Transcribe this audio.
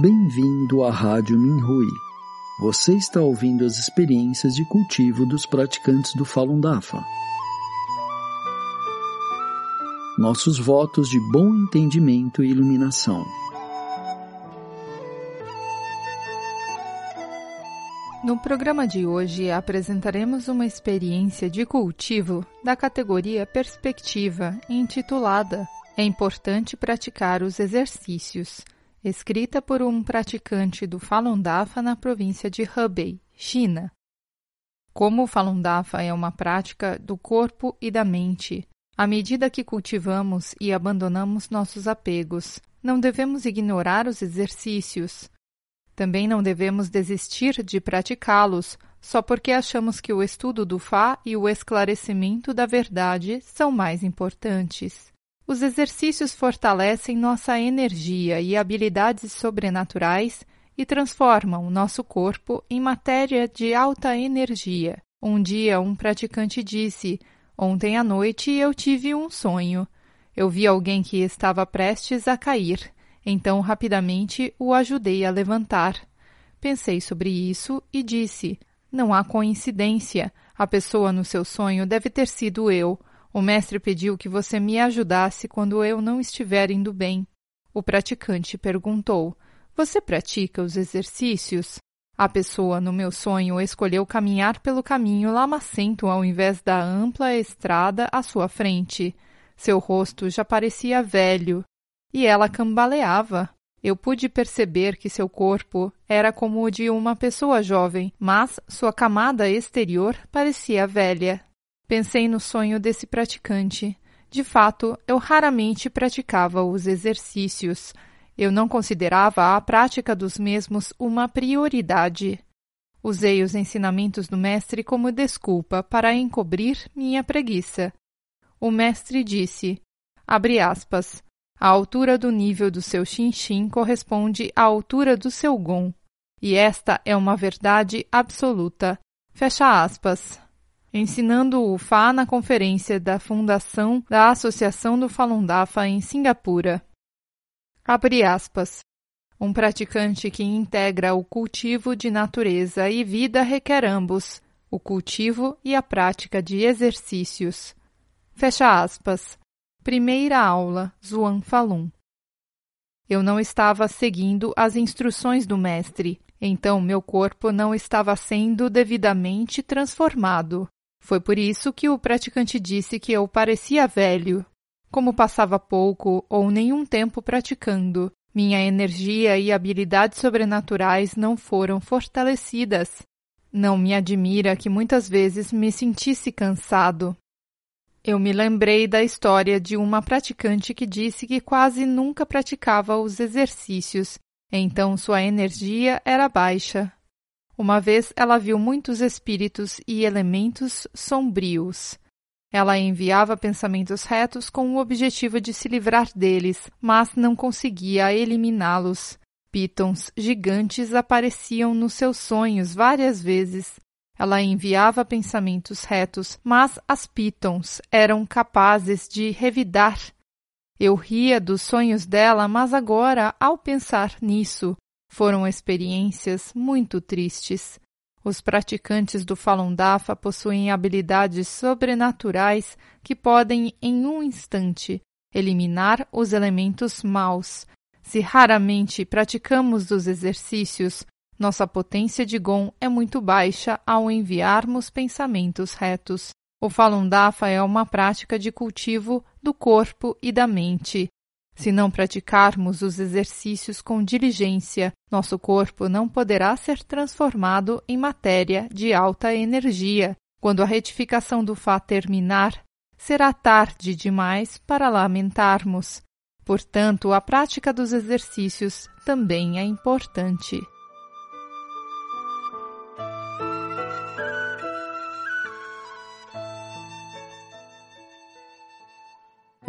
Bem-vindo à Rádio Minhui. Você está ouvindo as experiências de cultivo dos praticantes do Falun Dafa. Nossos votos de bom entendimento e iluminação. No programa de hoje apresentaremos uma experiência de cultivo da categoria Perspectiva, intitulada É importante praticar os exercícios escrita por um praticante do Falun Dafa na província de Hebei, China. Como o Falun Dafa é uma prática do corpo e da mente, à medida que cultivamos e abandonamos nossos apegos, não devemos ignorar os exercícios. Também não devemos desistir de praticá-los só porque achamos que o estudo do Fá e o esclarecimento da verdade são mais importantes. Os exercícios fortalecem nossa energia e habilidades sobrenaturais e transformam nosso corpo em matéria de alta energia. Um dia, um praticante disse: Ontem à noite eu tive um sonho. Eu vi alguém que estava prestes a cair, então rapidamente o ajudei a levantar. Pensei sobre isso e disse: Não há coincidência. A pessoa no seu sonho deve ter sido eu o mestre pediu que você me ajudasse quando eu não estiver indo bem. O praticante perguntou: Você pratica os exercícios? A pessoa no meu sonho escolheu caminhar pelo caminho lamacento ao invés da ampla estrada à sua frente. Seu rosto já parecia velho e ela cambaleava. Eu pude perceber que seu corpo era como o de uma pessoa jovem, mas sua camada exterior parecia velha. Pensei no sonho desse praticante. De fato, eu raramente praticava os exercícios. Eu não considerava a prática dos mesmos uma prioridade. Usei os ensinamentos do mestre como desculpa para encobrir minha preguiça. O mestre disse, abre aspas, a altura do nível do seu xinxin corresponde à altura do seu gon, e esta é uma verdade absoluta. Fecha aspas ensinando o Fá na conferência da fundação da Associação do Falun Dafa em Singapura. Abre aspas. Um praticante que integra o cultivo de natureza e vida requer ambos, o cultivo e a prática de exercícios. Fecha aspas. Primeira aula, Zuan Falun. Eu não estava seguindo as instruções do mestre, então meu corpo não estava sendo devidamente transformado. Foi por isso que o praticante disse que eu parecia velho. Como passava pouco ou nenhum tempo praticando, minha energia e habilidades sobrenaturais não foram fortalecidas. Não me admira que muitas vezes me sentisse cansado. Eu me lembrei da história de uma praticante que disse que quase nunca praticava os exercícios, então sua energia era baixa. Uma vez ela viu muitos espíritos e elementos sombrios. Ela enviava pensamentos retos com o objetivo de se livrar deles, mas não conseguia eliminá-los. Pitons gigantes apareciam nos seus sonhos várias vezes. Ela enviava pensamentos retos, mas as pitons eram capazes de revidar. Eu ria dos sonhos dela, mas agora, ao pensar nisso, foram experiências muito tristes. Os praticantes do Falun Dafa possuem habilidades sobrenaturais que podem, em um instante, eliminar os elementos maus. Se raramente praticamos os exercícios, nossa potência de Gon é muito baixa ao enviarmos pensamentos retos. O Falun Dafa é uma prática de cultivo do corpo e da mente. Se não praticarmos os exercícios com diligência, nosso corpo não poderá ser transformado em matéria de alta energia, Quando a retificação do Fá terminar, será tarde demais para lamentarmos. Portanto, a prática dos exercícios também é importante.